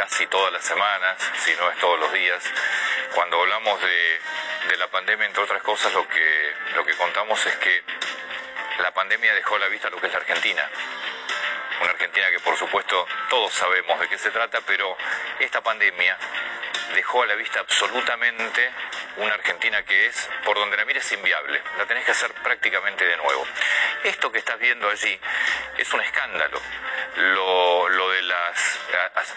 Casi todas las semanas, si no es todos los días, cuando hablamos de, la pandemia, entre otras cosas, lo que, lo que contamos es que la pandemia dejó a la vista lo que es la Argentina? Una Argentina que por supuesto todos sabemos de qué se trata, pero esta pandemia dejó a la vista absolutamente una Argentina que es, por donde la mires, inviable. La tenés que hacer prácticamente de nuevo. Esto que estás viendo allí es un escándalo. Lo, lo de las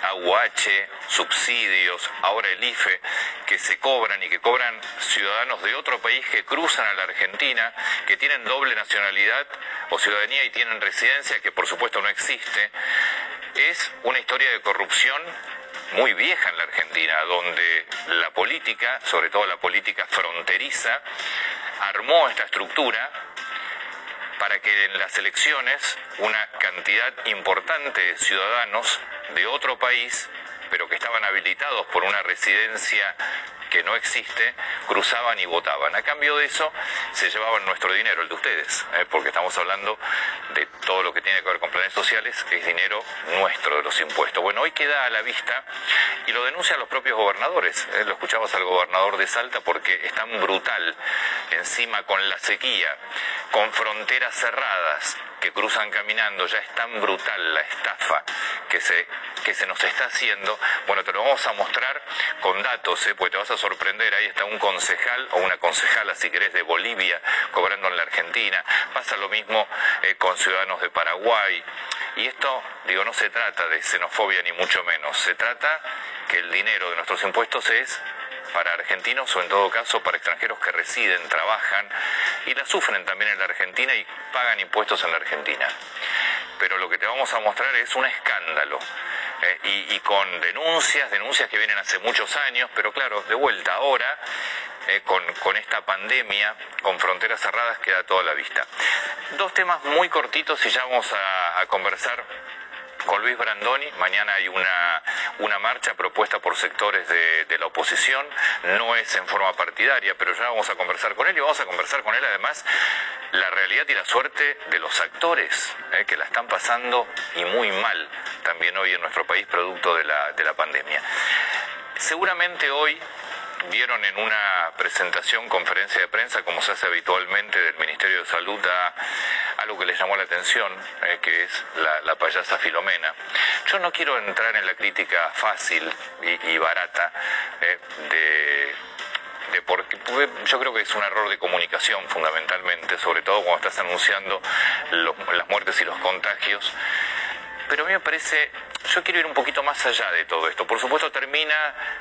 AUH, subsidios, ahora el IFE, que se cobran y que cobran ciudadanos de otro país que cruzan a la Argentina, que tienen doble nacionalidad o ciudadanía y tienen residencia, que por supuesto no existe, es una historia de corrupción muy vieja en la Argentina, donde la política, sobre todo la política fronteriza, armó esta estructura para que en las elecciones una cantidad importante de ciudadanos de otro país, pero que estaban habilitados por una residencia que no existe, cruzaban y votaban. A cambio de eso, se llevaban nuestro dinero, el de ustedes, ¿eh? porque estamos hablando de todo lo que tiene que ver con planes sociales, es dinero nuestro de los impuestos. Bueno, hoy queda a la vista y lo denuncian los propios gobernadores. ¿eh? Lo escuchabas al gobernador de Salta porque es tan brutal, encima con la sequía, con fronteras cerradas, que cruzan caminando, ya es tan brutal la estafa que se, que se nos está haciendo, bueno, te lo vamos a mostrar con datos, ¿eh? porque te vas a sorprender, ahí está un concejal o una concejala, si querés, de Bolivia cobrando en la Argentina, pasa lo mismo eh, con ciudadanos de Paraguay, y esto, digo, no se trata de xenofobia ni mucho menos, se trata que el dinero de nuestros impuestos es para argentinos o en todo caso para extranjeros que residen, trabajan y la sufren también en la Argentina y pagan impuestos en la Argentina. Pero lo que te vamos a mostrar es un escándalo. eh, y, con denuncias, denuncias que vienen hace muchos años, pero claro, de vuelta ahora, eh, con, esta pandemia, con fronteras cerradas, queda toda la vista. Dos temas muy cortitos y ya vamos a conversar con Luis Brandoni. Mañana hay una, una marcha propuesta por sectores de, la oposición. No es en forma partidaria, pero ya vamos a conversar con él y vamos a conversar con él además la realidad y la suerte de los actores eh, que la están pasando y muy mal también hoy en nuestro país producto de la, de la pandemia. Seguramente hoy vieron en una presentación, conferencia de prensa, como se hace habitualmente del Ministerio de Salud, a algo que les llamó la atención, eh, que es la, la, payasa Filomena. Yo no quiero entrar en la crítica fácil y, barata eh, de de porque yo creo que es un error de comunicación fundamentalmente, sobre todo cuando estás anunciando los, las muertes y los contagios. Pero a mí me parece, yo quiero ir un poquito más allá de todo esto. Por supuesto termina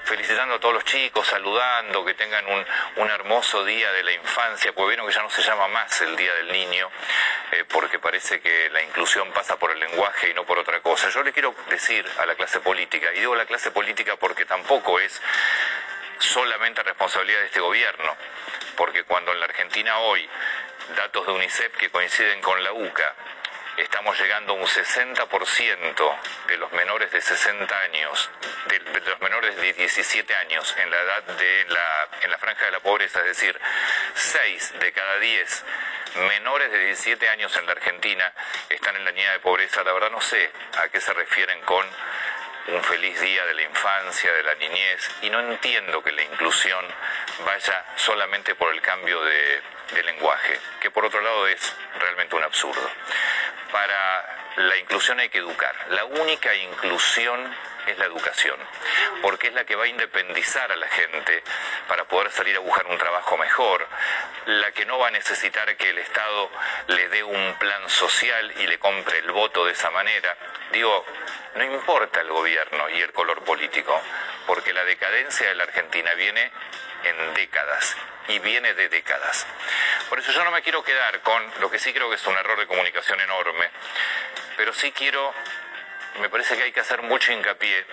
felicitando a todos los chicos, saludando, que tengan un, hermoso día de la infancia, porque vieron que ya no se llama más el Día del Niño, eh, porque parece que la inclusión pasa por el lenguaje y no por otra cosa. Yo le quiero decir a la clase política, y digo la clase política porque tampoco es solamente responsabilidad de este gobierno, porque cuando en la Argentina hoy, datos de UNICEF que coinciden con la UCA, estamos llegando a un 60% de los menores de 60 años, de, los menores de 17 años en la edad de la, en la franja de la pobreza, es decir, 6 de cada 10 menores de 17 años en la Argentina están en la línea de pobreza. La verdad no sé a qué se refieren con un feliz día de la infancia, de la niñez, y no entiendo que la inclusión vaya solamente por el cambio de, lenguaje, que por otro lado es realmente un absurdo. Para la inclusión hay que educar. La única inclusión es la educación, porque es la que va a independizar a la gente para poder salir a buscar un trabajo mejor, la que no va a necesitar que el Estado le dé un plan social y le compre el voto de esa manera. Digo, no importa el gobierno y el color político, porque la decadencia de la Argentina viene en décadas y viene de décadas. Por eso yo no me quiero quedar con lo que sí creo que es un error de comunicación enorme, pero sí quiero, me parece que hay que hacer mucho hincapié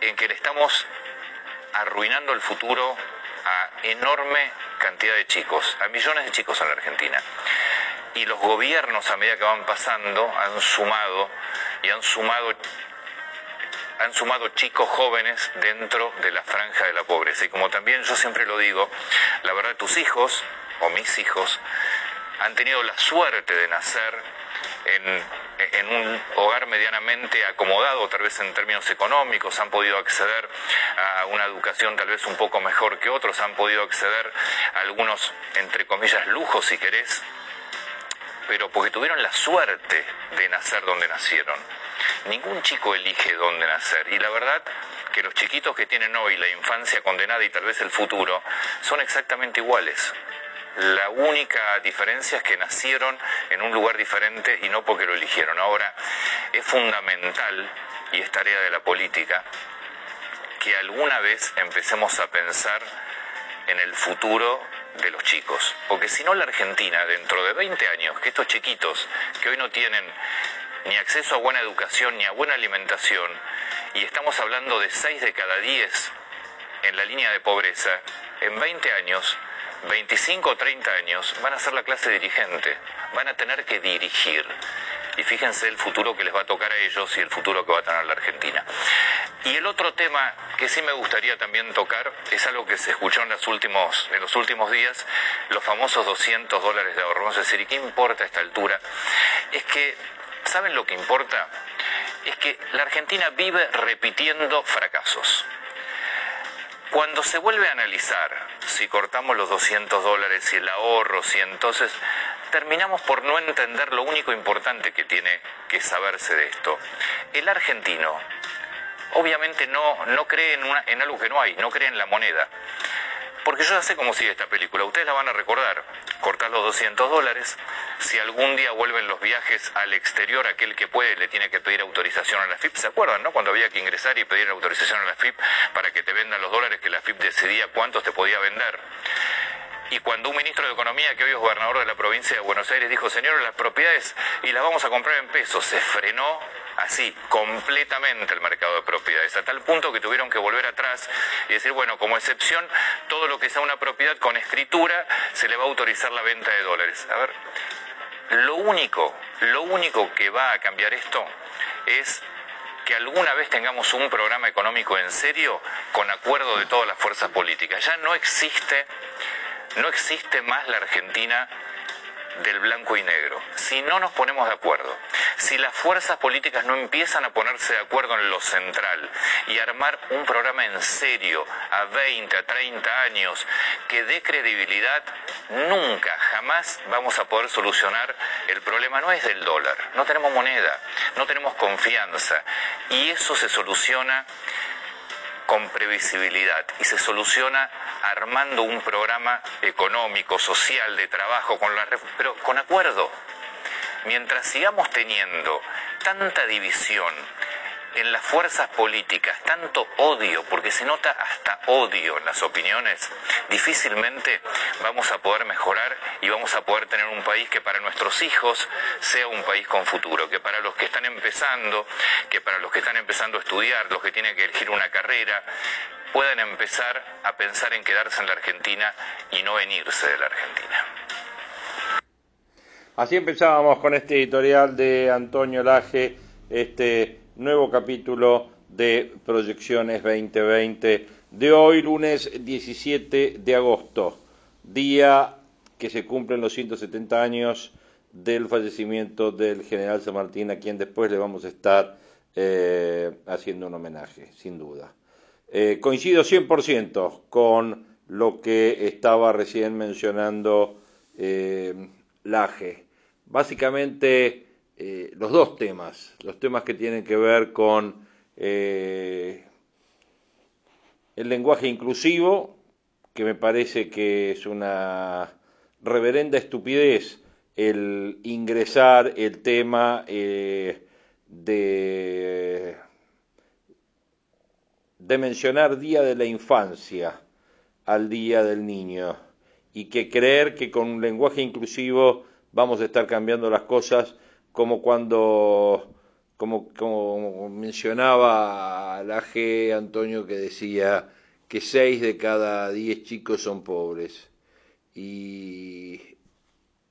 en que le estamos arruinando el futuro a enorme cantidad de chicos, a millones de chicos en la Argentina. Y los gobiernos a medida que van pasando han sumado y han sumado han sumado chicos jóvenes dentro de la franja de la pobreza. Y como también yo siempre lo digo, la verdad tus hijos o mis hijos han tenido la suerte de nacer en, un hogar medianamente acomodado, tal vez en términos económicos, han podido acceder a una educación tal vez un poco mejor que otros, han podido acceder a algunos, entre comillas, lujos, si querés, pero porque tuvieron la suerte de nacer donde nacieron. Ningún chico elige dónde nacer y la verdad que los chiquitos que tienen hoy la infancia condenada y tal vez el futuro son exactamente iguales. La única diferencia es que nacieron en un lugar diferente y no porque lo eligieron. Ahora, es fundamental, y es tarea de la política, que alguna vez empecemos a pensar en el futuro de los chicos. Porque si no, la Argentina, dentro de 20 años, que estos chiquitos que hoy no tienen ni acceso a buena educación ni a buena alimentación, y estamos hablando de 6 de cada 10 en la línea de pobreza, en 20 años, 25 o 30 años, van a ser la clase dirigente, van a tener que dirigir. Y fíjense el futuro que les va a tocar a ellos y el futuro que va a tener la Argentina. Y el otro tema que sí me gustaría también tocar es algo que se escuchó en los últimos, en los últimos días, los famosos 200 dólares de ahorro. A decir, ¿y qué importa a esta altura? Es que ¿Saben lo que importa? Es que la Argentina vive repitiendo fracasos. Cuando se vuelve a analizar si cortamos los 200 dólares, y el ahorro, si entonces terminamos por no entender lo único importante que tiene que saberse de esto. El argentino obviamente no, no cree en, algo que no hay, no cree en la moneda. Porque yo ya sé cómo sigue esta película, ustedes la van a recordar. Cortar los 200 dólares, si algún día vuelven los viajes al exterior, aquel que puede le tiene que pedir autorización a la FIP. ¿Se acuerdan, no? Cuando había que ingresar y pedir autorización a la FIP para que te vendan los dólares que la FIP decidía cuántos te podía vender. Y cuando un ministro de Economía, que hoy es gobernador de la provincia de Buenos Aires, dijo, señores, las propiedades y las vamos a comprar en pesos, se frenó así completamente el mercado de propiedades, a tal punto que tuvieron que volver atrás y decir, bueno, como excepción, todo lo que sea una propiedad con escritura se le va a autorizar la venta de dólares. A ver, lo único, lo único que va a cambiar esto es que alguna vez tengamos un programa económico en serio con acuerdo de todas las fuerzas políticas. Ya no existe, no existe más la Argentina del blanco y negro. Si no nos ponemos de acuerdo, si las fuerzas políticas no empiezan a ponerse de acuerdo en lo central y armar un programa en serio a 20, a 30 años que dé credibilidad, nunca, jamás vamos a poder solucionar el problema. No es del dólar, no tenemos moneda, no tenemos confianza y eso se soluciona con previsibilidad y se soluciona armando un programa económico, social, de trabajo, con la, pero con acuerdo. Mientras sigamos teniendo tanta división en las fuerzas políticas, tanto odio, porque se nota hasta odio en las opiniones, difícilmente vamos a poder mejorar y vamos a poder tener un país que para nuestros hijos sea un país con futuro, que para los que están empezando, que para los que están empezando a estudiar, los que tienen que elegir una carrera, puedan empezar a pensar en quedarse en la Argentina y no en irse de la Argentina. Así empezábamos con este editorial de Antonio Laje, este nuevo capítulo de Proyecciones 2020 de hoy, lunes 17 de agosto, día que se cumplen los 170 años del fallecimiento del general San Martín, a quien después le vamos a estar eh, haciendo un homenaje, sin duda. Eh, coincido 100% con lo que estaba recién mencionando eh, Laje. Básicamente, eh, los dos temas, los temas que tienen que ver con eh, el lenguaje inclusivo, que me parece que es una reverenda estupidez el ingresar el tema eh, de, de mencionar Día de la Infancia al Día del Niño y que creer que con un lenguaje inclusivo vamos a estar cambiando las cosas como cuando, como, como mencionaba la G. Antonio que decía que seis de cada diez chicos son pobres. Y,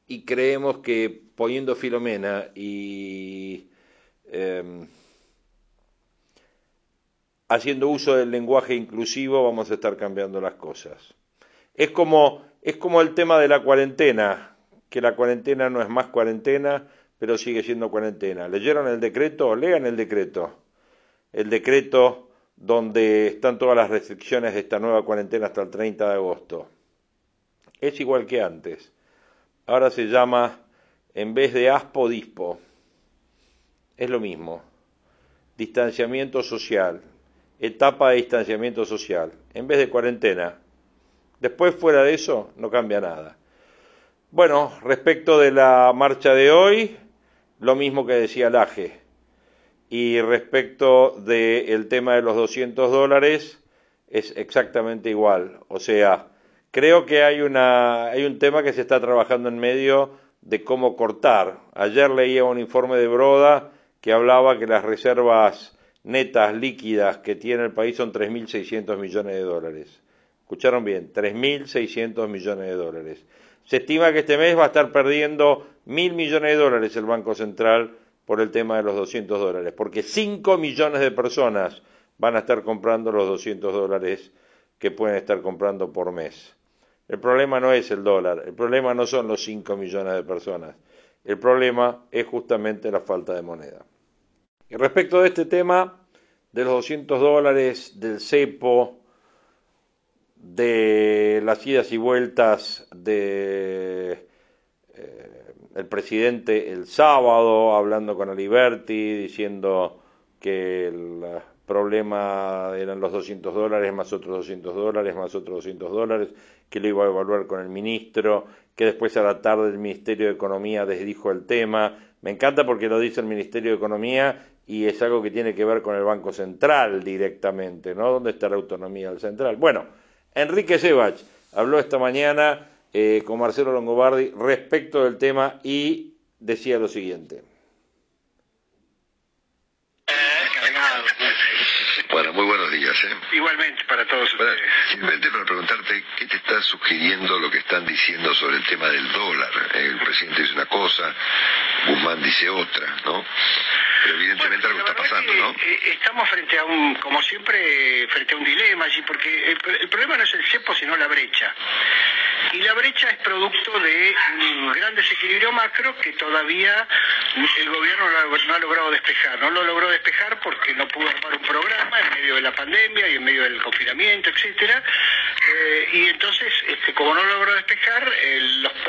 y creemos que poniendo Filomena y em, haciendo uso del lenguaje inclusivo vamos a estar cambiando las cosas. Es como, es como el tema de la cuarentena, que la cuarentena no es más cuarentena, pero sigue siendo cuarentena. ¿Leyeron el decreto? Lean el decreto. El decreto donde están todas las restricciones de esta nueva cuarentena hasta el 30 de agosto. Es igual que antes. Ahora se llama, en vez de ASPO, DISPO. Es lo mismo. Distanciamiento social. Etapa de distanciamiento social. En vez de cuarentena. Después, fuera de eso, no cambia nada. Bueno, respecto de la marcha de hoy, lo mismo que decía Laje. Y respecto del tema de los 200 dólares, es exactamente igual. O sea, creo que hay, una, hay un tema que se está trabajando en medio de cómo cortar. Ayer leía un informe de Broda que hablaba que las reservas netas líquidas que tiene el país son 3.600 millones de dólares. Escucharon bien, 3.600 millones de dólares. Se estima que este mes va a estar perdiendo mil millones de dólares el Banco Central por el tema de los 200 dólares, porque 5 millones de personas van a estar comprando los 200 dólares que pueden estar comprando por mes. El problema no es el dólar, el problema no son los 5 millones de personas, el problema es justamente la falta de moneda. Y respecto de este tema, de los 200 dólares, del cepo, de las idas y vueltas de eh, el presidente el sábado hablando con Aliberti diciendo que el problema eran los 200 dólares más otros 200 dólares más otros 200 dólares que lo iba a evaluar con el ministro que después a la tarde el Ministerio de Economía desdijo el tema me encanta porque lo dice el Ministerio de Economía y es algo que tiene que ver con el Banco Central directamente, ¿no? ¿Dónde está la autonomía del central? Bueno, Enrique Sebach habló esta mañana eh, con Marcelo Longobardi respecto del tema y decía lo siguiente. Bueno, muy buenos días. ¿eh? Igualmente para todos ustedes. simplemente para preguntarte, ¿qué te está sugiriendo lo que están diciendo sobre el tema del dólar? El presidente dice una cosa, Guzmán dice otra, ¿no? Pero evidentemente algo está pasando, ¿no? Eh, estamos frente a un, como siempre, frente a un dilema allí, porque el, problema no es el cepo, sino la brecha. Y la brecha es producto de un gran desequilibrio macro que todavía el gobierno no ha logrado despejar. No lo logró despejar porque no pudo armar un programa en medio de la pandemia y en medio del confinamiento, etcétera. Eh, y entonces, este, como no logró despejar,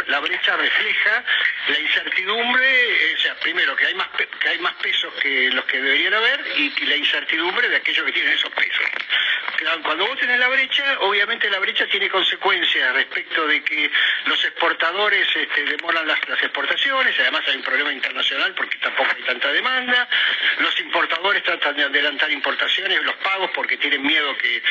la brecha refleja la incertidumbre, eh, o sea, primero que hay más que hay más pesos que los que deberían haber y, la incertidumbre de aquellos que tienen esos pesos. Cuando vos tenés la brecha, obviamente la brecha tiene consecuencias respecto de que los exportadores este, demoran las, exportaciones, además hay un problema internacional porque tampoco hay tanta demanda, los importadores tratan de adelantar importaciones, los pagos porque tienen miedo que eh,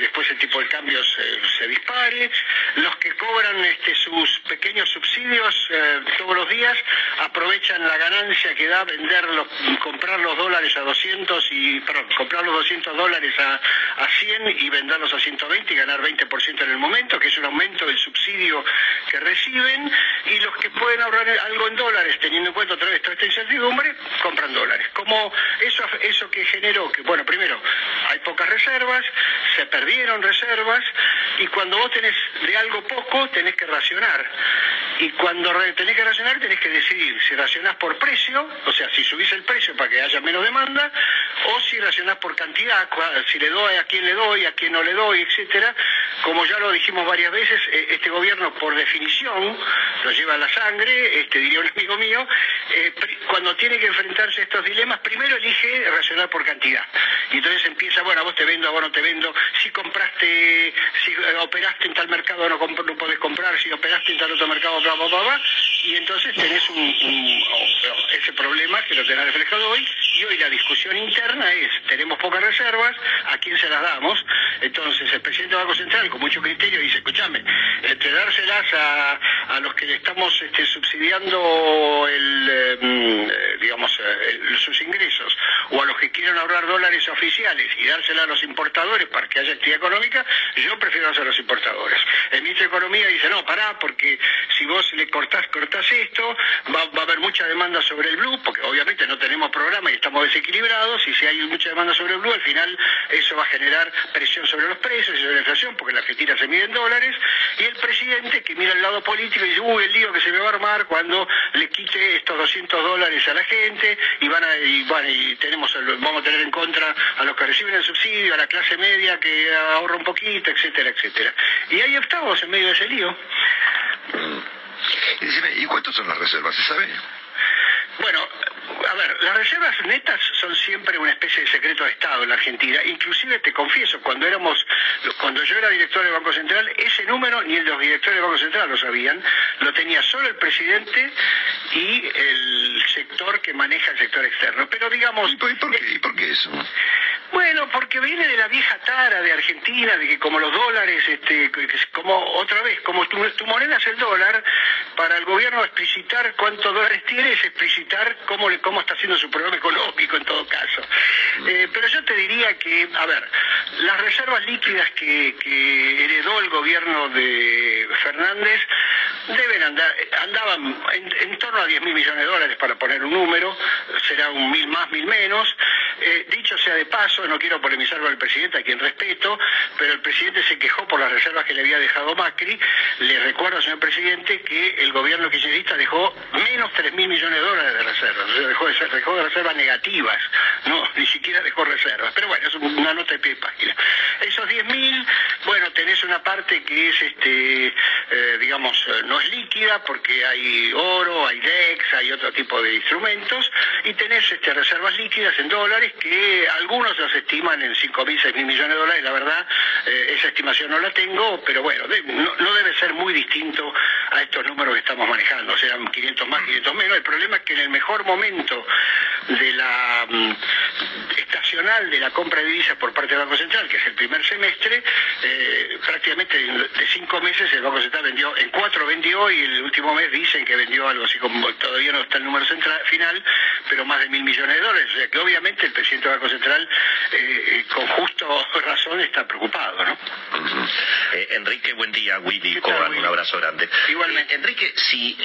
después el tipo de cambio se, dispare, los que cobran este, sus pequeños subsidios eh, todos los días aprovechan la ganancia que da venderlos, comprar los dólares a 200 y, perdón, comprar los 200 dólares a, a 100 y venderlos a 120 y ganar 20% en el momento, que es un aumento del subsidio que reciben, y los que pueden ahorrar algo en dólares, teniendo en cuenta otra vez toda esta incertidumbre, compran dólares. Como eso, eso que generó que, bueno, primero, hay pocas reservas, se perdieron reservas, y cuando vos tenés de algo poco, tenés que racionar. Y cuando tenés que racionar, tenés que decidir si racionás por precio, o sea, si subís el precio para que haya menos demanda, o si racionás por cantidad, si le doy a le doy, a quién no le doy, etcétera. Como ya lo dijimos varias veces, eh, este gobierno, por definición, lo lleva a la sangre, este, diría un amigo mío, eh, cuando tiene que enfrentarse a estos dilemas, primero elige racionar por cantidad. Y entonces empieza, bueno, a vos te vendo, a vos no te vendo, si compraste, si eh, operaste en tal mercado no, no podés comprar, si operaste en tal otro mercado, bla, bla, bla, bla, y entonces tenés ese problema que lo tenés reflejado hoy, y hoy la discusión interna es, tenemos pocas reservas, ¿a quién se las Entonces el presidente del Banco Central, con mucho criterio, dice, escúchame, entre dárselas a, a los que le estamos este, subsidiando el, eh, digamos, eh, sus ingresos, o a los que quieren ahorrar dólares oficiales y dárselas a los importadores para que haya actividad económica, yo prefiero hacer a los importadores. El ministro de Economía dice, no, pará, porque si vos le cortás, cortás esto, va, va a haber mucha demanda sobre el blue, porque obviamente no tenemos programa y estamos desequilibrados, y si hay mucha demanda sobre el blue, al final eso va a generar presión sobre los precios y sobre la inflación, porque la Argentina se mide en dólares, y el presidente que mira el lado político y dice, uy, el lío que se me va a armar cuando le quite estos 200 dólares a la gente, y van a, y, bueno, y tenemos, vamos a tener en contra a los que reciben el subsidio, a la clase media que ahorra un poquito, etcétera, etcétera. Y ahí estamos en medio de ese lío. Decime, ¿y cuántas son las reservas? ¿Se sabe? Bueno, a ver, las reservas netas son siempre una especie de secreto de Estado en la Argentina. Inclusive te confieso, cuando éramos, cuando yo era director del Banco Central, ese número ni los directores del Banco Central lo sabían, lo tenía solo el presidente y el sector que maneja el sector externo. Pero digamos, ¿Y por, y por qué, ¿Y por qué eso? Bueno, porque viene de la vieja tara de Argentina, de que como los dólares, este, como otra vez, como tu, tu moneda es el dólar, para el gobierno explicitar cuántos dólares tiene es explicitar cómo, cómo está haciendo su programa económico en todo caso. Eh, pero yo te diría que, a ver, las reservas líquidas que, heredó el gobierno de Fernández deben andar, andaban en, en torno a 10 mil millones de dólares para poner un número, será un mil más, mil menos. Eh, dicho sea de paso, no quiero polemizar con el presidente, a quien respeto, pero el presidente se quejó por las reservas que le había dejado Macri. Le recuerdo, señor presidente, que el gobierno kirchnerista dejó menos 3 mil millones de dólares de reservas, dejó de reservas negativas, no, ni siquiera dejó reservas. Pero bueno, es una nota de pie de página. Esos 10 mil, bueno, tenés una parte que es, este, eh, digamos, eh, no es líquida porque hay oro, hay DEX, hay otro tipo de instrumentos, y tenés este, reservas líquidas en dólares que algunos los estiman en 5 mil, 6 mil millones de dólares, la verdad, eh, esa estimación no la tengo, pero bueno, no debe ser muy distinto a estos números que estamos manejando, serán 500 más, 500 menos. El problema es que en el mejor momento de la mm, estacional de la compra de divisas por parte del Banco Central, que es el primer semestre, eh, prácticamente de cinco meses el Banco Central vendió, en cuatro vendió y el último mes dicen que vendió algo así como, todavía no está el número central, final, pero más de mil millones de dólares. O sea que obviamente el presidente del Banco Central, eh, eh, con justo razón, está preocupado, ¿no? Eh, Enrique, buen día. Willy ¿Qué tal, Coban, Willy? un abrazo grande. Igualmente. Eh, Enrique, si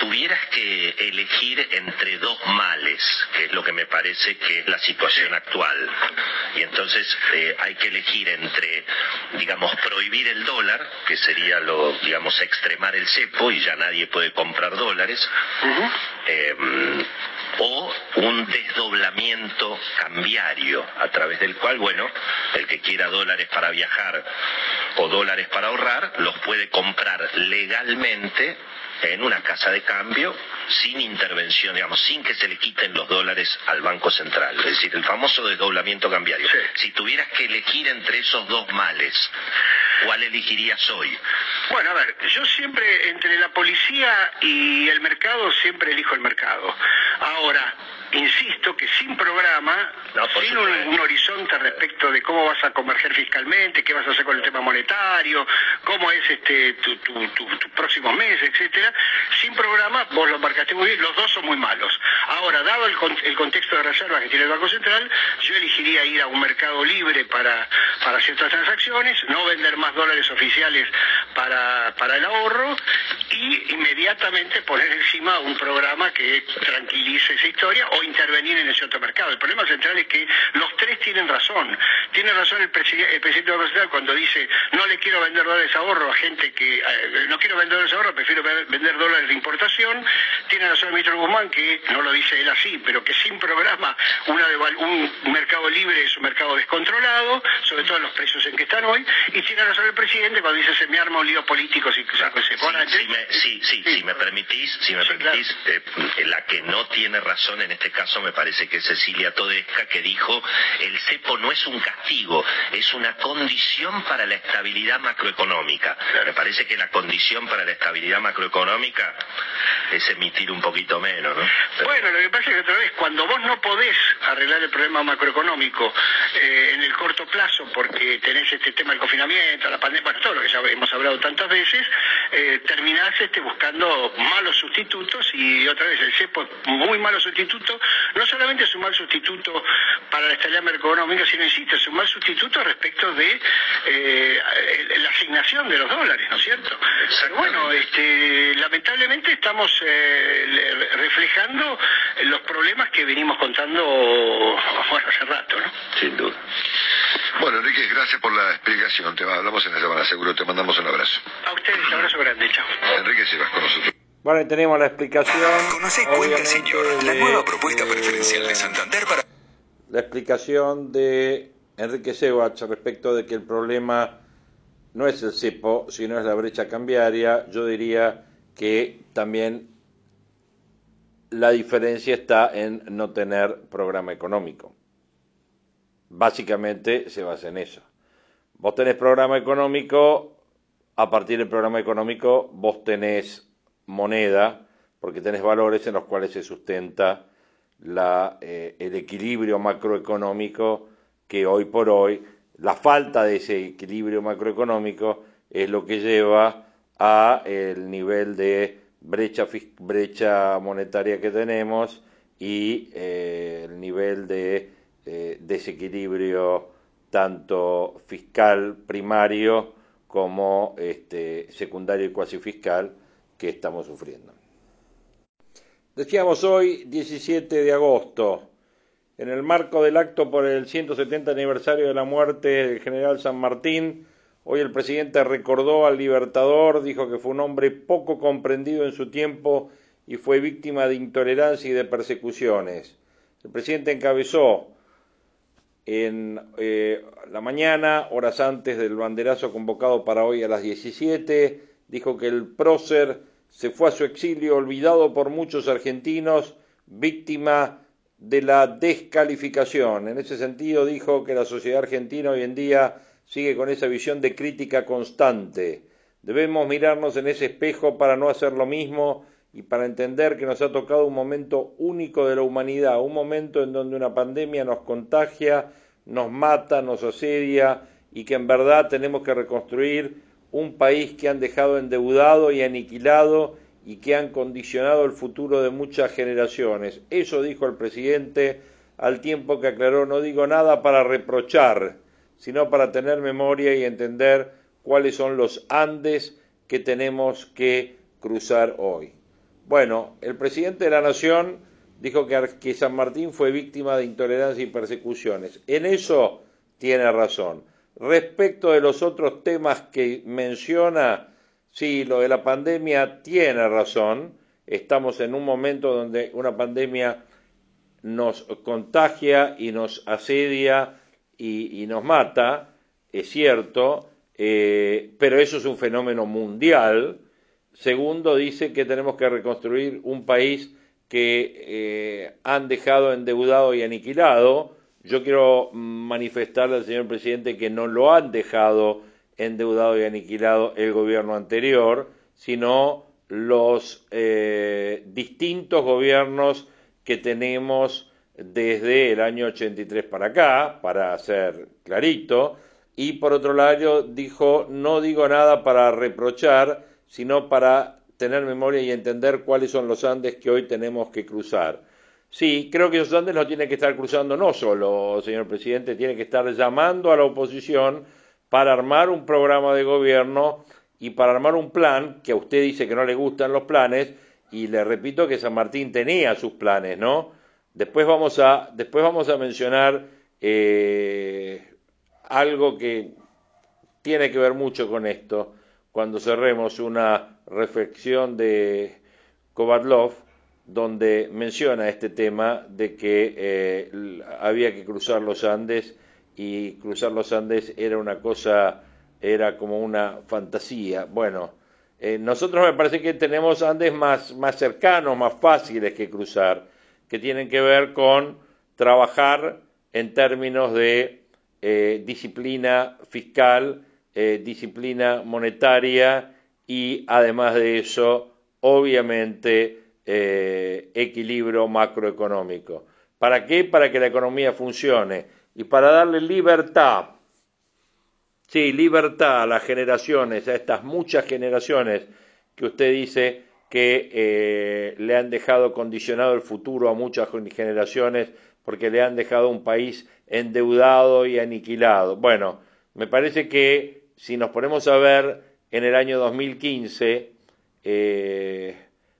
tuvieras que elegir entre dos males, que es lo que me parece que es la situación actual, y entonces eh, hay que elegir entre, digamos, prohibir el dólar, que sería lo, digamos, extremar el cepo y ya nadie puede comprar dólares, eh, o un desdoblamiento cambiario a través del cual, bueno, el que quiera dólares para viajar o dólares para ahorrar, los puede comprar legalmente en una casa de cambio sin intervención, digamos, sin que se le quiten los dólares al Banco Central. Es decir, el famoso desdoblamiento cambiario. Sí. Si tuvieras que elegir entre esos dos males, ¿cuál elegirías hoy? Bueno, a ver, yo siempre, entre la policía y el mercado, siempre elijo el mercado. Ahora, insisto que sin programa, No, sin un, horizonte respecto de cómo vas a converger fiscalmente, qué vas a hacer con el tema monetario, cómo es este tu, tu, tu- tus próximos meses, etcétera, sin programa, vos lo marcaste muy bien, los dos son muy malos. Ahora, dado el, el contexto de reserva que tiene el Banco Central, yo elegiría ir a un mercado libre para, para ciertas transacciones, no vender más dólares oficiales para, para el ahorro y inmediatamente poner encima un programa que tranquilice esa historia o intervenir en ese otro mercado. El problema central es que los tres tienen razón. Tiene razón el, presi- el presidente del Banco Central cuando dice no le quiero vender dólares ahorro a gente que eh, no quiero vender dólares ahorro, prefiero ve- vender dólares de importación. Tiene razón el ministro Guzmán que no lo dice él así, pero que sin programa una un mercado libre es un mercado descontrolado, sobre todo en los precios en que están hoy. Y tiene razón el presidente cuando dice se me arma un lío político si, Claro, si- si, Ahora, si me, sí, sí, Sí. si me permitís, si me permitís, eh, la que no tiene razón en este caso me parece que es Cecilia Todesca que dijo el cepo no es un castigo, es una condición para la estabilidad macroeconómica. Me parece que la condición para la estabilidad macroeconómica es emitir un poquito menos, ¿no? Bueno, lo que pasa es que otra vez, cuando vos no podés arreglar el problema macroeconómico eh, en el corto plazo, porque tenés este tema del confinamiento, la pandemia, bueno, todo lo que ya hemos hablado tantas veces, eh, terminás este, buscando malos sustitutos y otra vez el CEPO es muy malo sustituto, no solamente es un mal sustituto para la estabilidad macroeconómica, sino, insisto, es un mal sustituto respecto de eh, la asignación de los dólares, ¿no es cierto? Pero bueno, este, lamentablemente estamos eh, reflejando los problemas que venimos contando bueno, hace rato, ¿no? Sin duda. Bueno, Enrique, gracias por la explicación. Te hablamos en la semana, seguro. Te mandamos un abrazo. A ustedes, abrazo grande, chao. Enrique Sebas con nosotros. Bueno, tenemos la explicación. Conoce Cuenta Señor, la nueva propuesta preferencial de Santander para... La explicación de Enrique Sebach respecto de que el problema no es el cepo, sino es la brecha cambiaria. Yo diría que también la diferencia está en no tener programa económico. Básicamente se basa en eso. Vos tenés programa económico, a partir del programa económico vos tenés moneda, porque tenés valores en los cuales se sustenta eh, el equilibrio macroeconómico que hoy por hoy, la falta de ese equilibrio macroeconómico es lo que lleva a el nivel de brecha, brecha monetaria que tenemos y eh, el nivel de eh, desequilibrio tanto fiscal primario como este, secundario y cuasi fiscal que estamos sufriendo. Decíamos hoy, 17 de agosto, en el marco del acto por el 170 aniversario de la muerte del general San Martín, hoy el presidente recordó al libertador, dijo que fue un hombre poco comprendido en su tiempo y fue víctima de intolerancia y de persecuciones. El presidente encabezó en eh, la mañana, horas antes del banderazo convocado para hoy a las 17, dijo que el prócer se fue a su exilio olvidado por muchos argentinos, víctima de la descalificación. En ese sentido dijo que la sociedad argentina hoy en día sigue con esa visión de crítica constante. Debemos mirarnos en ese espejo para no hacer lo mismo y para entender que nos ha tocado un momento único de la humanidad, un momento en donde una pandemia nos contagia, nos mata, nos asedia y que en verdad tenemos que reconstruir un país que han dejado endeudado y aniquilado y que han condicionado el futuro de muchas generaciones. Eso dijo el presidente al tiempo que aclaró, no digo nada para reprochar, sino para tener memoria y entender cuáles son los Andes que tenemos que cruzar hoy. Bueno, el presidente de la Nación dijo que, San Martín fue víctima de intolerancia y persecuciones. En eso tiene razón. Respecto de los otros temas que menciona, sí, lo de la pandemia tiene razón. Estamos en un momento donde una pandemia nos contagia y nos asedia y, nos mata, es cierto, eh, pero eso es un fenómeno mundial. Segundo, dice que tenemos que reconstruir un país que eh, han dejado endeudado y aniquilado yo quiero manifestarle al señor presidente que no lo han dejado endeudado y aniquilado el gobierno anterior, sino los eh, distintos gobiernos que tenemos desde el año 83 para acá, para ser clarito, y por otro lado dijo, no digo nada para reprochar, sino para tener memoria y entender cuáles son los Andes que hoy tenemos que cruzar. Sí, creo que esos Andes no tiene que estar cruzando no solo, señor presidente, tiene que estar llamando a la oposición para armar un programa de gobierno y para armar un plan, que a usted dice que no le gustan los planes, y le repito que San Martín tenía sus planes, ¿no? Después vamos a, después vamos a mencionar eh, algo que tiene que ver mucho con esto, cuando cerremos una reflexión de Kovadlov, donde menciona este tema de que eh, había que cruzar los Andes y cruzar los Andes era una cosa, era como una fantasía. Bueno, eh, nosotros me parece que tenemos Andes más, más cercanos, más fáciles que cruzar, que tienen que ver con trabajar en términos de eh, disciplina fiscal, eh, disciplina monetaria y además de eso, obviamente, eh, equilibrio macroeconómico. ¿Para qué? Para que la economía funcione y para darle libertad, sí, libertad a las generaciones, a estas muchas generaciones que usted dice que eh, le han dejado condicionado el futuro a muchas generaciones porque le han dejado un país endeudado y aniquilado. Bueno, me parece que si nos ponemos a ver en el año 2015, eh,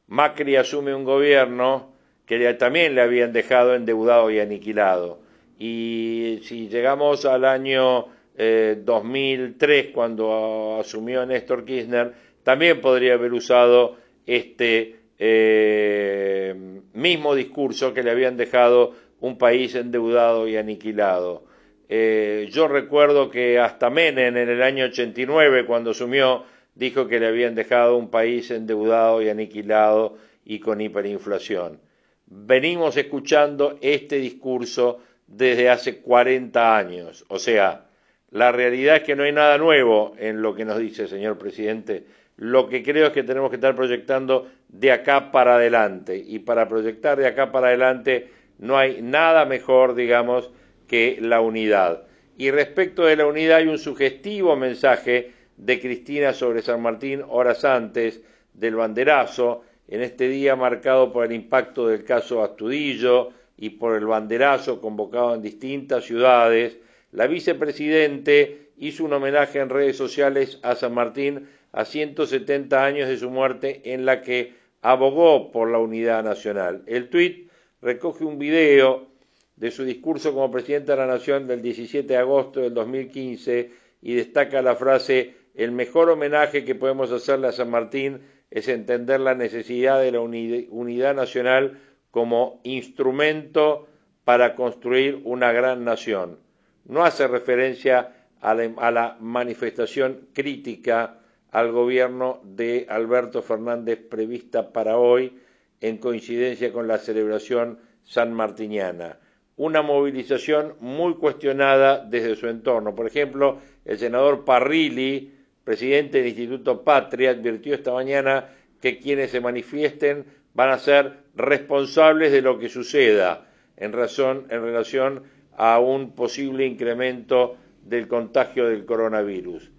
Macri asume un gobierno que también le habían dejado endeudado y aniquilado. Y si llegamos al año 2003, eh, cuando asumió Néstor Kirchner, también podría haber usado este eh, mismo discurso que le habían dejado un país endeudado y aniquilado. Eh, yo recuerdo que hasta Menem en el año 89, cuando asumió, dijo que le habían dejado un país endeudado y aniquilado y con hiperinflación. Venimos escuchando este discurso desde hace 40 años. O sea, la realidad es que no hay nada nuevo en lo que nos dice señor presidente. Lo que creo es que tenemos que estar proyectando de acá para adelante. Y para proyectar de acá para adelante no hay nada mejor, digamos, que la unidad. Y respecto de la unidad hay un sugestivo mensaje de Cristina sobre San Martín horas antes del banderazo, en este día marcado por el impacto del caso Astudillo y por el banderazo convocado en distintas ciudades, la vicepresidente hizo un homenaje en redes sociales a San Martín a 170 años de su muerte en la que abogó por la unidad nacional. El tuit recoge un video de su discurso como presidente de la Nación del 17 de agosto del 2015 y destaca la frase el mejor homenaje que podemos hacerle a San Martín es entender la necesidad de la unidad nacional como instrumento para construir una gran nación. No hace referencia a la, manifestación crítica al gobierno de Alberto Fernández prevista para hoy en coincidencia con la celebración sanmartiniana. Una movilización muy cuestionada desde su entorno. Por ejemplo, el senador Parrilli, presidente del Instituto Patria, advirtió esta mañana que quienes se manifiesten van a ser responsables de lo que suceda en, razón, en relación a un posible incremento del contagio del coronavirus.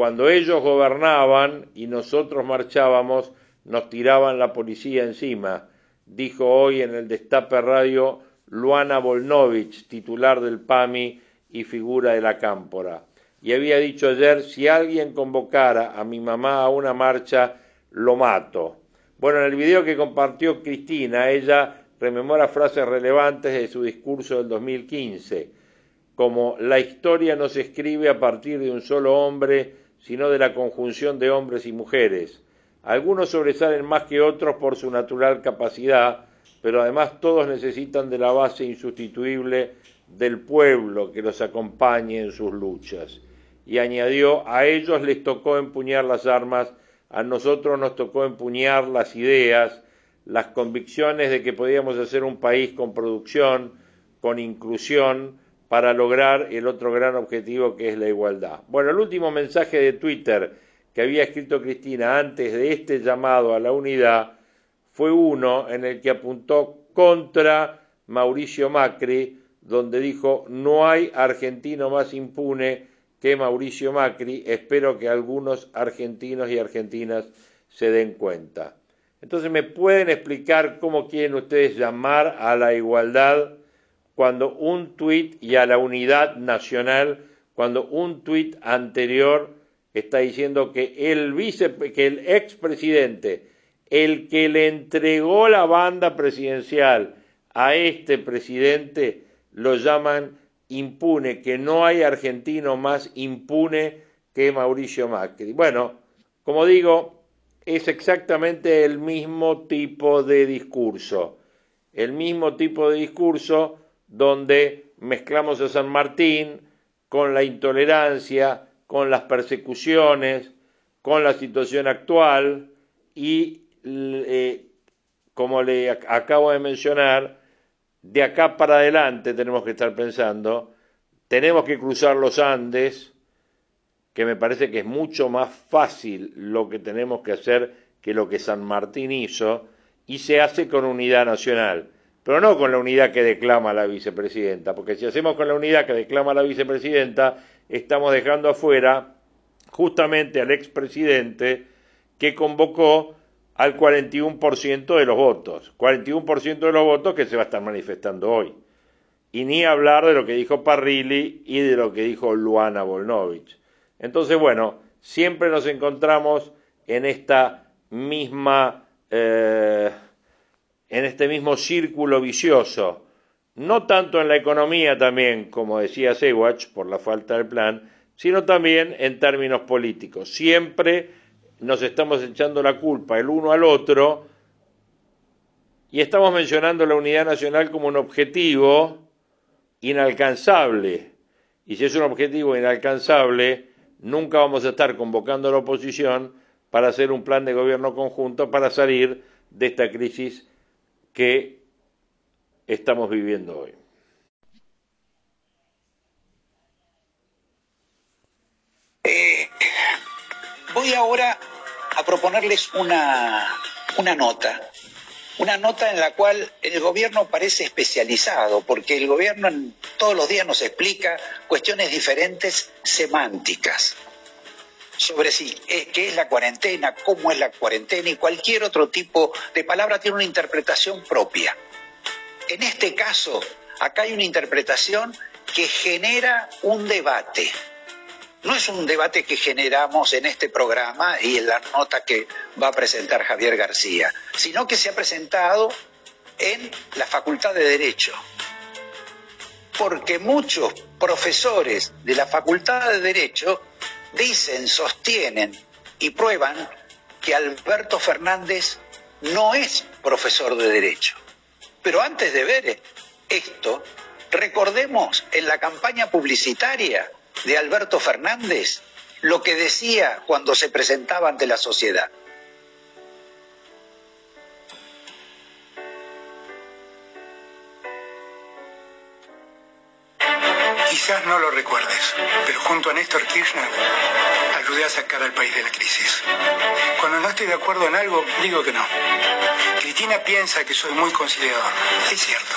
Cuando ellos gobernaban y nosotros marchábamos, nos tiraban la policía encima, dijo hoy en el Destape Radio Luana Volnovich, titular del PAMI y figura de la Cámpora. Y había dicho ayer, si alguien convocara a mi mamá a una marcha, lo mato. Bueno, en el video que compartió Cristina, ella rememora frases relevantes de su discurso del 2015, como la historia no se escribe a partir de un solo hombre, sino de la conjunción de hombres y mujeres. Algunos sobresalen más que otros por su natural capacidad, pero además todos necesitan de la base insustituible del pueblo que los acompañe en sus luchas. Y añadió, a ellos les tocó empuñar las armas, a nosotros nos tocó empuñar las ideas, las convicciones de que podíamos hacer un país con producción, con inclusión, para lograr el otro gran objetivo que es la igualdad. Bueno, el último mensaje de Twitter que había escrito Cristina antes de este llamado a la unidad fue uno en el que apuntó contra Mauricio Macri, donde dijo no hay argentino más impune que Mauricio Macri, espero que algunos argentinos y argentinas se den cuenta. Entonces, ¿me pueden explicar cómo quieren ustedes llamar a la igualdad cuando un tuit y a la unidad nacional, cuando un tuit anterior está diciendo que el vice, que el expresidente, el que le entregó la banda presidencial a este presidente, lo llaman impune, que no hay argentino más impune que Mauricio Macri. Bueno, como digo, es exactamente el mismo tipo de discurso, el mismo tipo de discurso donde mezclamos a San Martín con la intolerancia, con las persecuciones, con la situación actual y, eh, como le acabo de mencionar, de acá para adelante tenemos que estar pensando, tenemos que cruzar los Andes, que me parece que es mucho más fácil lo que tenemos que hacer que lo que San Martín hizo, y se hace con unidad nacional, pero no con la unidad que declama la vicepresidenta, porque si hacemos con la unidad que declama la vicepresidenta, estamos dejando afuera justamente al expresidente que convocó al 41% de los votos, 41% de los votos que se va a estar manifestando hoy. Y ni hablar de lo que dijo Parrilli y de lo que dijo Luana Volnovich. Entonces, bueno, siempre nos encontramos en esta misma, eh, en este mismo círculo vicioso, no tanto en la economía también, como decía Sewach, por la falta del plan, sino también en términos políticos. Siempre nos estamos echando la culpa el uno al otro y estamos mencionando la unidad nacional como un objetivo inalcanzable. Y si es un objetivo inalcanzable, nunca vamos a estar convocando a la oposición para hacer un plan de gobierno conjunto para salir de esta crisis que estamos viviendo hoy. Eh, voy ahora a proponerles una, una nota, una nota en la cual el gobierno parece especializado, porque el gobierno todos los días nos explica cuestiones diferentes semánticas sobre si eh, qué es la cuarentena, cómo es la cuarentena y cualquier otro tipo de palabra tiene una interpretación propia. En este caso, acá hay una interpretación que genera un debate. No es un debate que generamos en este programa y en la nota que va a presentar Javier García, sino que se ha presentado en la Facultad de Derecho. Porque muchos profesores de la Facultad de Derecho dicen, sostienen y prueban que Alberto Fernández no es profesor de derecho. Pero antes de ver esto, recordemos en la campaña publicitaria de Alberto Fernández lo que decía cuando se presentaba ante la sociedad. No lo recuerdes, pero junto a Néstor Kirchner ayudé a sacar al país de la crisis. Cuando no estoy de acuerdo en algo, digo que no. Cristina piensa que soy muy conciliador, es cierto.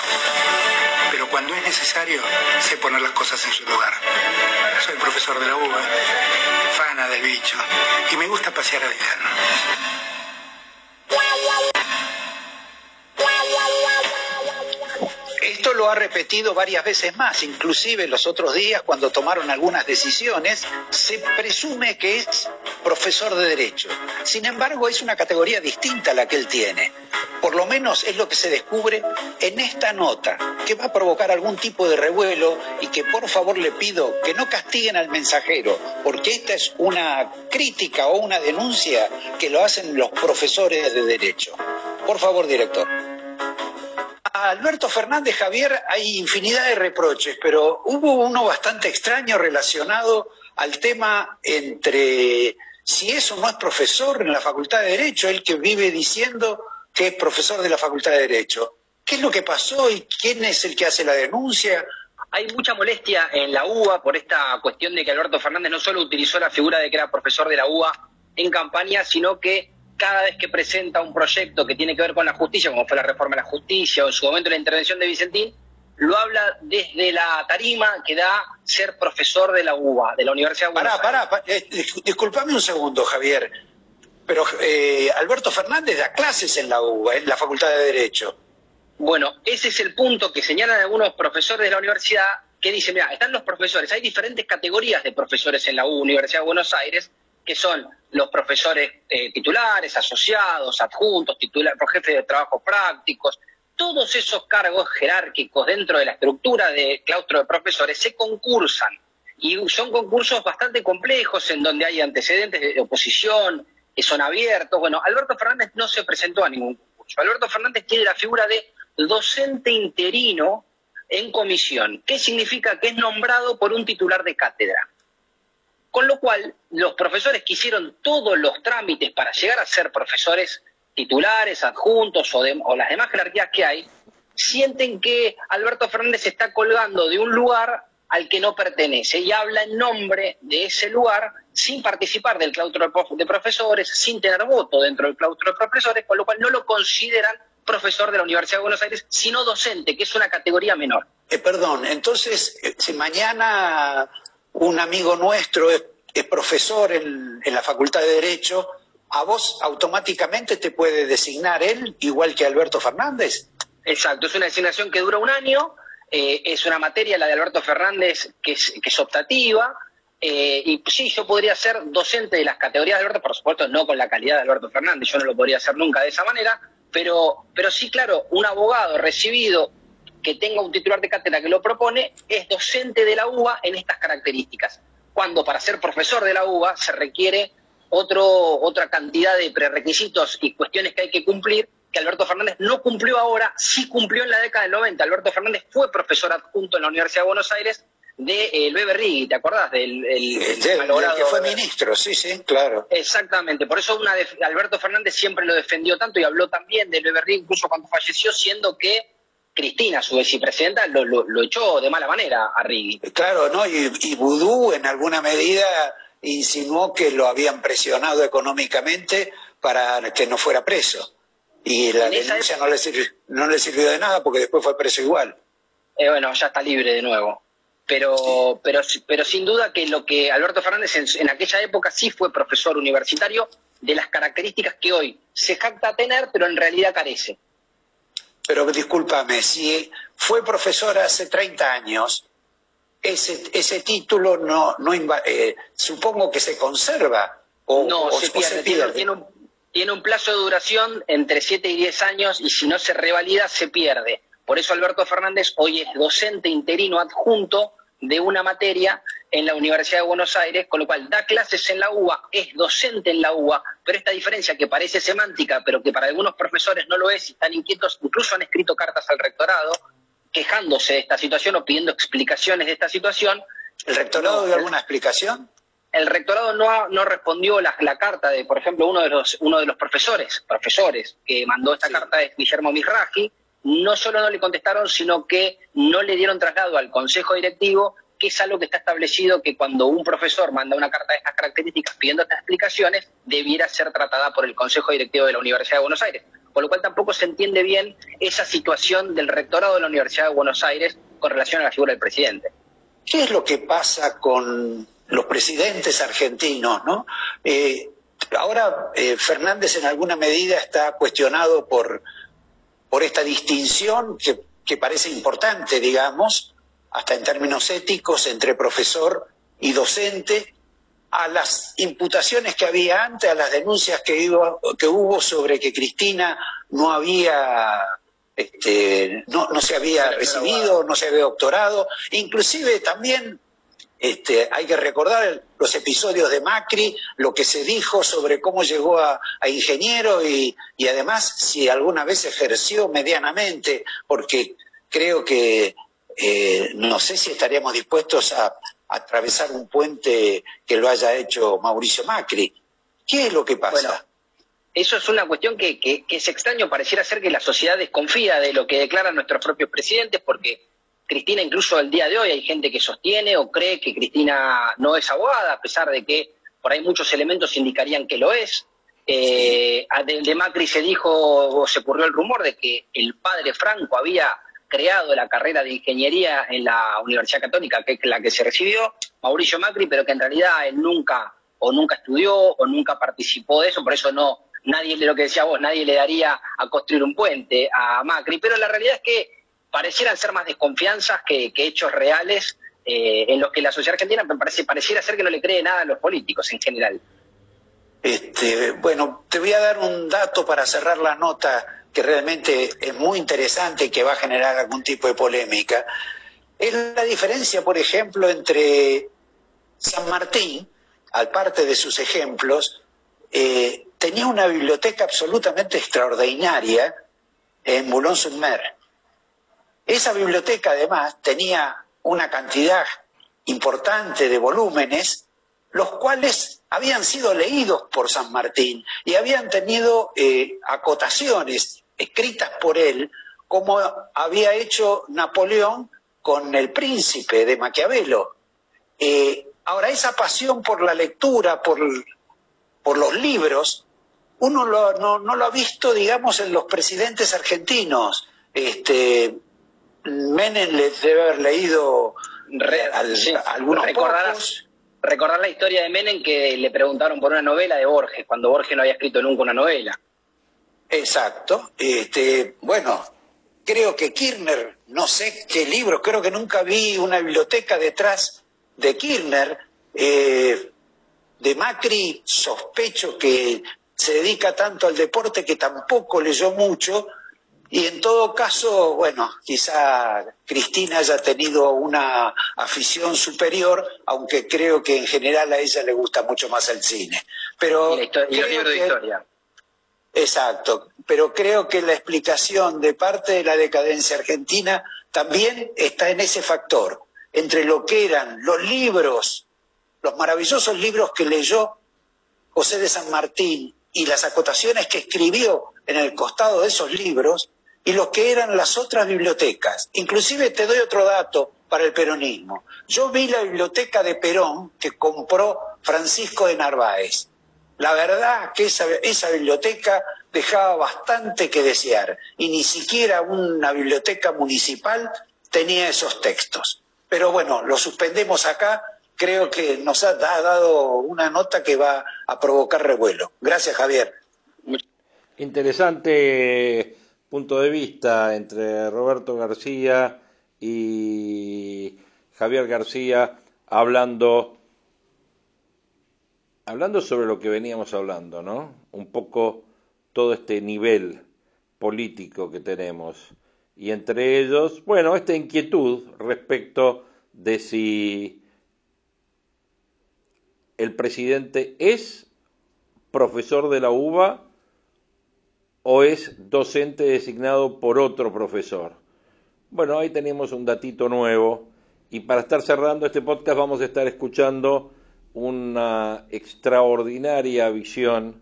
Pero cuando es necesario, sé poner las cosas en su lugar. Soy profesor de la UBA, fana del bicho, y me gusta pasear al invierno. Ha repetido varias veces más, inclusive los otros días cuando tomaron algunas decisiones, se presume que es profesor de derecho. Sin embargo, es una categoría distinta a la que él tiene. Por lo menos es lo que se descubre en esta nota, que va a provocar algún tipo de revuelo y que por favor le pido que no castiguen al mensajero, porque esta es una crítica o una denuncia que lo hacen los profesores de derecho. Por favor, director. Alberto Fernández Javier hay infinidad de reproches, pero hubo uno bastante extraño relacionado al tema entre si eso no es profesor en la Facultad de Derecho, él que vive diciendo que es profesor de la Facultad de Derecho. ¿Qué es lo que pasó y quién es el que hace la denuncia? Hay mucha molestia en la UBA por esta cuestión de que Alberto Fernández no solo utilizó la figura de que era profesor de la UBA en campaña, sino que cada vez que presenta un proyecto que tiene que ver con la justicia, como fue la reforma de la justicia o en su momento la intervención de Vicentín, lo habla desde la tarima que da ser profesor de la UBA, de la Universidad de Buenos Pará, pará, eh, disculpame un segundo, Javier, pero eh, Alberto Fernández da clases en la UBA, en la Facultad de Derecho. Bueno, ese es el punto que señalan algunos profesores de la universidad que dicen, mira, están los profesores, hay diferentes categorías de profesores en la UBA, Universidad de Buenos Aires, que son los profesores eh, titulares, asociados, adjuntos, titulares, jefes de trabajo prácticos, todos esos cargos jerárquicos dentro de la estructura de claustro de profesores se concursan y son concursos bastante complejos en donde hay antecedentes de oposición, que son abiertos. Bueno, Alberto Fernández no se presentó a ningún concurso. Alberto Fernández tiene la figura de docente interino en comisión. ¿Qué significa? Que es nombrado por un titular de cátedra. Con lo cual, los profesores que hicieron todos los trámites para llegar a ser profesores titulares, adjuntos o, las demás jerarquías que hay, sienten que Alberto Fernández está colgando de un lugar al que no pertenece y habla en nombre de ese lugar sin participar del claustro de profesores, sin tener voto dentro del claustro de profesores, con lo cual no lo consideran profesor de la Universidad de Buenos Aires, sino docente, que es una categoría menor. Eh, perdón, entonces, eh, si mañana un amigo nuestro es, profesor en, la Facultad de Derecho, ¿a vos automáticamente te puede designar él igual que Alberto Fernández? Exacto, es una designación que dura un año, eh, es una materia, la de Alberto Fernández, que es, que es optativa, y sí, yo podría ser docente de las categorías de Alberto, por supuesto, no con la calidad de Alberto Fernández, yo no lo podría hacer nunca de esa manera, pero, pero sí, claro, un abogado recibido que tenga un titular de cátedra que lo propone es docente de la UBA en estas características, cuando para ser profesor de la UBA se requiere otro, otra cantidad de prerequisitos y cuestiones que hay que cumplir que Alberto Fernández no cumplió ahora, sí cumplió en la década del 90. Alberto Fernández fue profesor adjunto en la Universidad de Buenos Aires de el Bebe Rigui, ¿te acordás? Del el, que fue ministro, sí, sí, claro. Exactamente, por eso una de, Alberto Fernández siempre lo defendió tanto y habló también Bebe Rigui, incluso cuando falleció, siendo que Cristina, su vicepresidenta, lo, lo, echó de mala manera a Rigui. Claro, ¿no? Y, y Vudú en alguna medida insinuó que lo habían presionado económicamente para que no fuera preso. Y la denuncia no, le sirvió, no le sirvió de nada porque después fue preso igual. Eh, bueno, ya está libre de nuevo pero, pero, pero sin duda que lo que Alberto Fernández en, aquella época sí fue profesor universitario de las características que hoy se jacta tener, pero en realidad carece. Pero discúlpame, si fue profesor hace 30 años, ese, ese título no, no eh, supongo que se conserva o, no, se, pierde, Tiene, un, tiene un plazo de duración entre 7 y 10 años y si no se revalida se pierde. Por eso Alberto Fernández hoy es docente interino adjunto de una materia en la Universidad de Buenos Aires, con lo cual da clases en la UBA, es docente en la UBA, pero esta diferencia que parece semántica, pero que para algunos profesores no lo es y están inquietos, incluso han escrito cartas al rectorado quejándose de esta situación o pidiendo explicaciones de esta situación. ¿El rectorado dio alguna explicación? El rectorado no, no respondió la, la, carta de, por ejemplo, uno de los, uno de los profesores, profesores que mandó esta carta es Guillermo Misraji, no solo no le contestaron, sino que no le dieron traslado al Consejo Directivo, que es algo que está establecido que cuando un profesor manda una carta de estas características pidiendo estas explicaciones, debiera ser tratada por el Consejo Directivo de la Universidad de Buenos Aires. Con lo cual tampoco se entiende bien esa situación del rectorado de la Universidad de Buenos Aires con relación a la figura del presidente. ¿Qué es lo que pasa con los presidentes argentinos? ¿no? Eh, ahora eh, Fernández en alguna medida está cuestionado por por esta distinción que, parece importante, digamos, hasta en términos éticos, entre profesor y docente, a las imputaciones que había antes, a las denuncias que, que hubo sobre que Cristina no había este, no, no, se había recibido, no se había doctorado, inclusive también este, hay que recordar los episodios de Macri, lo que se dijo sobre cómo llegó a, ingeniero y, además si alguna vez ejerció medianamente, porque creo que eh, no sé si estaríamos dispuestos a, atravesar un puente que lo haya hecho Mauricio Macri. ¿Qué es lo que pasa? eso es una cuestión que, que, es extraño, pareciera ser que la sociedad desconfía de lo que declaran nuestros propios presidentes, porque Cristina incluso el día de hoy hay gente que sostiene o cree que Cristina no es abogada, a pesar de que por ahí muchos elementos indicarían que lo es. Eh, de, Macri se dijo o se ocurrió el rumor de que el padre Franco había creado la carrera de ingeniería en la Universidad Católica, que es la que se recibió, Mauricio Macri, pero que en realidad él nunca o nunca estudió o nunca participó de eso, por eso no, nadie, lo que decía vos, nadie le daría a construir un puente a Macri, pero la realidad es que parecieran ser más desconfianzas que, hechos reales eh, en los que la sociedad argentina parece, pareciera ser que no le cree nada a los políticos en general. Este, bueno, te voy a dar un dato para cerrar la nota que realmente es muy interesante y que va a generar algún tipo de polémica. Es la diferencia, por ejemplo, entre San Martín, al parte de sus ejemplos, eh, tenía una biblioteca absolutamente extraordinaria en Boulogne-sur-Mer esa biblioteca además tenía una cantidad importante de volúmenes, los cuales habían sido leídos por San Martín y habían tenido eh, acotaciones escritas por él como había hecho Napoleón con el príncipe de Maquiavelo. Eh, ahora, esa pasión por la lectura, por, por los libros, uno no, lo ha visto, digamos, en los presidentes argentinos. Este, Menem les debe haber leído algunos Recordarás, Recordar la historia de Menem que le preguntaron por una novela de Borges, cuando Borges no había escrito nunca una novela. Exacto. Este, bueno, creo que Kirchner, no sé qué libro, creo que nunca vi una biblioteca detrás de Kirchner. Eh, de Macri sospecho que se dedica tanto al deporte que tampoco leyó mucho. Y en todo caso, bueno, quizá Cristina haya tenido una afición superior, aunque creo que en general a ella le gusta mucho más el cine. Pero y, libros de historia. Exacto, pero creo que la explicación de parte de la decadencia argentina también está en ese factor, entre lo que eran los libros, los maravillosos libros que leyó José de San Martín y las acotaciones que escribió en el costado de esos libros y lo que eran las otras bibliotecas. Inclusive te doy otro dato para el peronismo. Yo vi la biblioteca de Perón que compró Francisco de Narváez la verdad que esa, esa biblioteca dejaba bastante que desear y ni siquiera una biblioteca municipal tenía esos textos. Pero bueno, lo suspendemos acá. Creo que nos ha dado una nota que va a provocar revuelo. Gracias, Javier. Interesante punto de vista entre Roberto García y Javier García hablando hablando sobre lo que veníamos hablando, ¿no? Un poco todo este nivel político que tenemos. Y entre ellos, bueno, esta inquietud respecto de si el presidente es profesor de la UBA o es docente designado por otro profesor. Bueno, ahí tenemos un datito nuevo y para estar cerrando este podcast vamos a estar escuchando una extraordinaria visión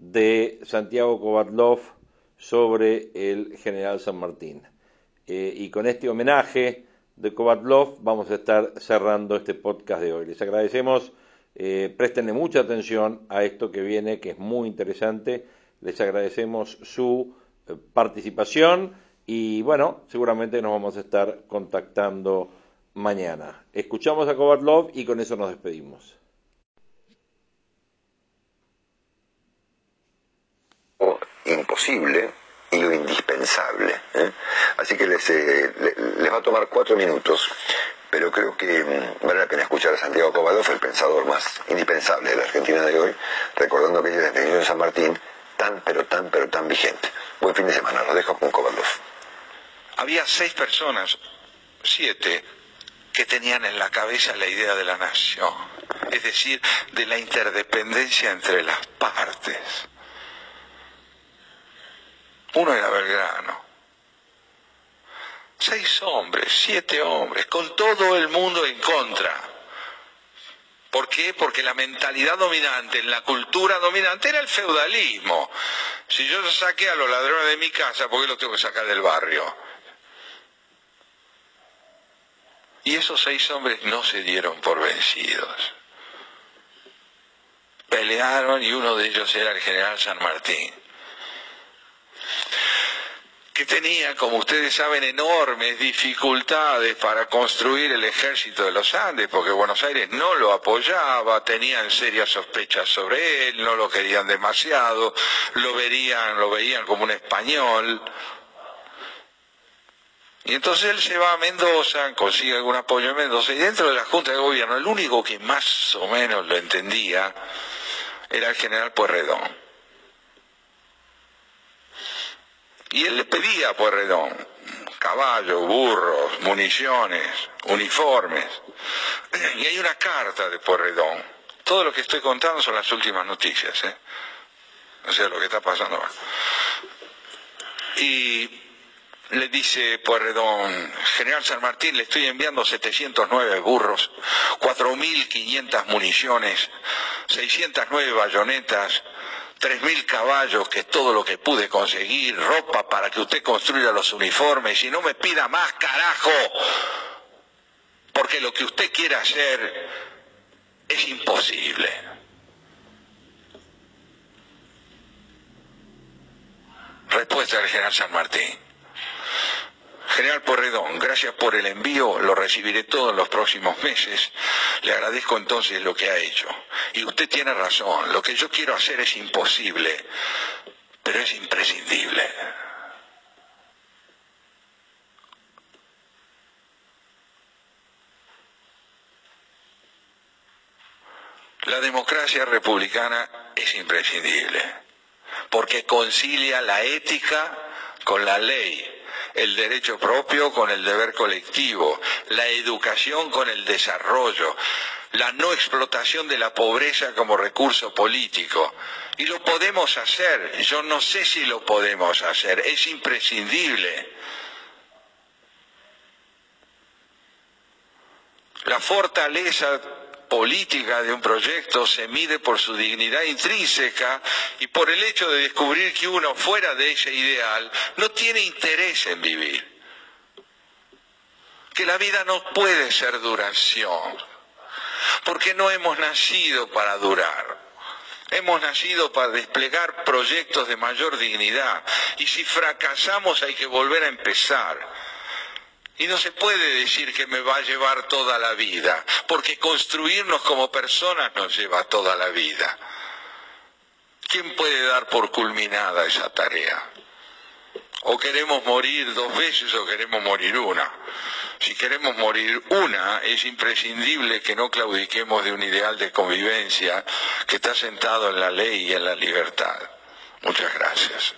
de Santiago Kovatlov sobre el general San Martín. Eh, y con este homenaje de Kovatlov vamos a estar cerrando este podcast de hoy. Les agradecemos, eh, préstenle mucha atención a esto que viene, que es muy interesante. Les agradecemos su eh, participación y bueno, seguramente nos vamos a estar contactando mañana. Escuchamos a Kovatlov y con eso nos despedimos. imposible y lo indispensable. ¿eh? Así que les, eh, les va a tomar cuatro minutos, pero creo que mm, vale la pena escuchar a Santiago Kovalov, el pensador más indispensable de la Argentina de hoy, recordando que ella es de San Martín, tan, pero tan, pero tan vigente. Buen fin de semana, los dejo con Kovalov. Había seis personas, siete, que tenían en la cabeza la idea de la nación, es decir, de la interdependencia entre las partes uno era Belgrano. Seis hombres, siete hombres, con todo el mundo en contra. ¿Por qué? Porque la mentalidad dominante, la cultura dominante era el feudalismo. Si yo saqué a los ladrones de mi casa, ¿por qué los tengo que sacar del barrio? Y esos seis hombres no se dieron por vencidos. Pelearon y uno de ellos era el general San Martín que tenía, como ustedes saben, enormes dificultades para construir el ejército de los Andes, porque Buenos Aires no lo apoyaba, tenían serias sospechas sobre él, no lo querían demasiado, lo verían, lo veían como un español. Y entonces él se va a Mendoza, consigue algún apoyo en Mendoza, y dentro de la Junta de Gobierno, el único que más o menos lo entendía era el general Puerredón. Y él le pedía a Puerredón caballos, burros, municiones, uniformes. Y hay una carta de Puerredón. Todo lo que estoy contando son las últimas noticias, ¿eh? O sea, lo que está pasando. Y le dice Puerredón, General San Martín, le estoy enviando 709 burros, 4.500 municiones, 609 bayonetas, tres mil caballos, que es todo lo que pude conseguir, ropa para que usted construya los uniformes y no me pida más, carajo, porque lo que usted quiere hacer es imposible. Respuesta del general San Martín. General Porredón, gracias por el envío, lo recibiré todo en los próximos meses. Le agradezco entonces lo que ha hecho. Y usted tiene razón, lo que yo quiero hacer es imposible, pero es imprescindible. La democracia republicana es imprescindible, porque concilia la ética con la ley, el derecho propio con el deber colectivo, la educación con el desarrollo, la no explotación de la pobreza como recurso político. Y lo podemos hacer, yo no sé si lo podemos hacer, es imprescindible. La fortaleza política de un proyecto se mide por su dignidad intrínseca y por el hecho de descubrir que uno fuera de ese ideal no tiene interés en vivir. Que la vida no puede ser duración, porque no hemos nacido para durar. Hemos nacido para desplegar proyectos de mayor dignidad y si fracasamos hay que volver a empezar y no se puede decir que me va a llevar toda la vida, porque construirnos como personas nos lleva toda la vida. ¿Quién puede dar por culminada esa tarea? O queremos morir dos veces o queremos morir una. Si queremos morir una, es imprescindible que no claudiquemos de un ideal de convivencia que está sentado en la ley y en la libertad. Muchas gracias.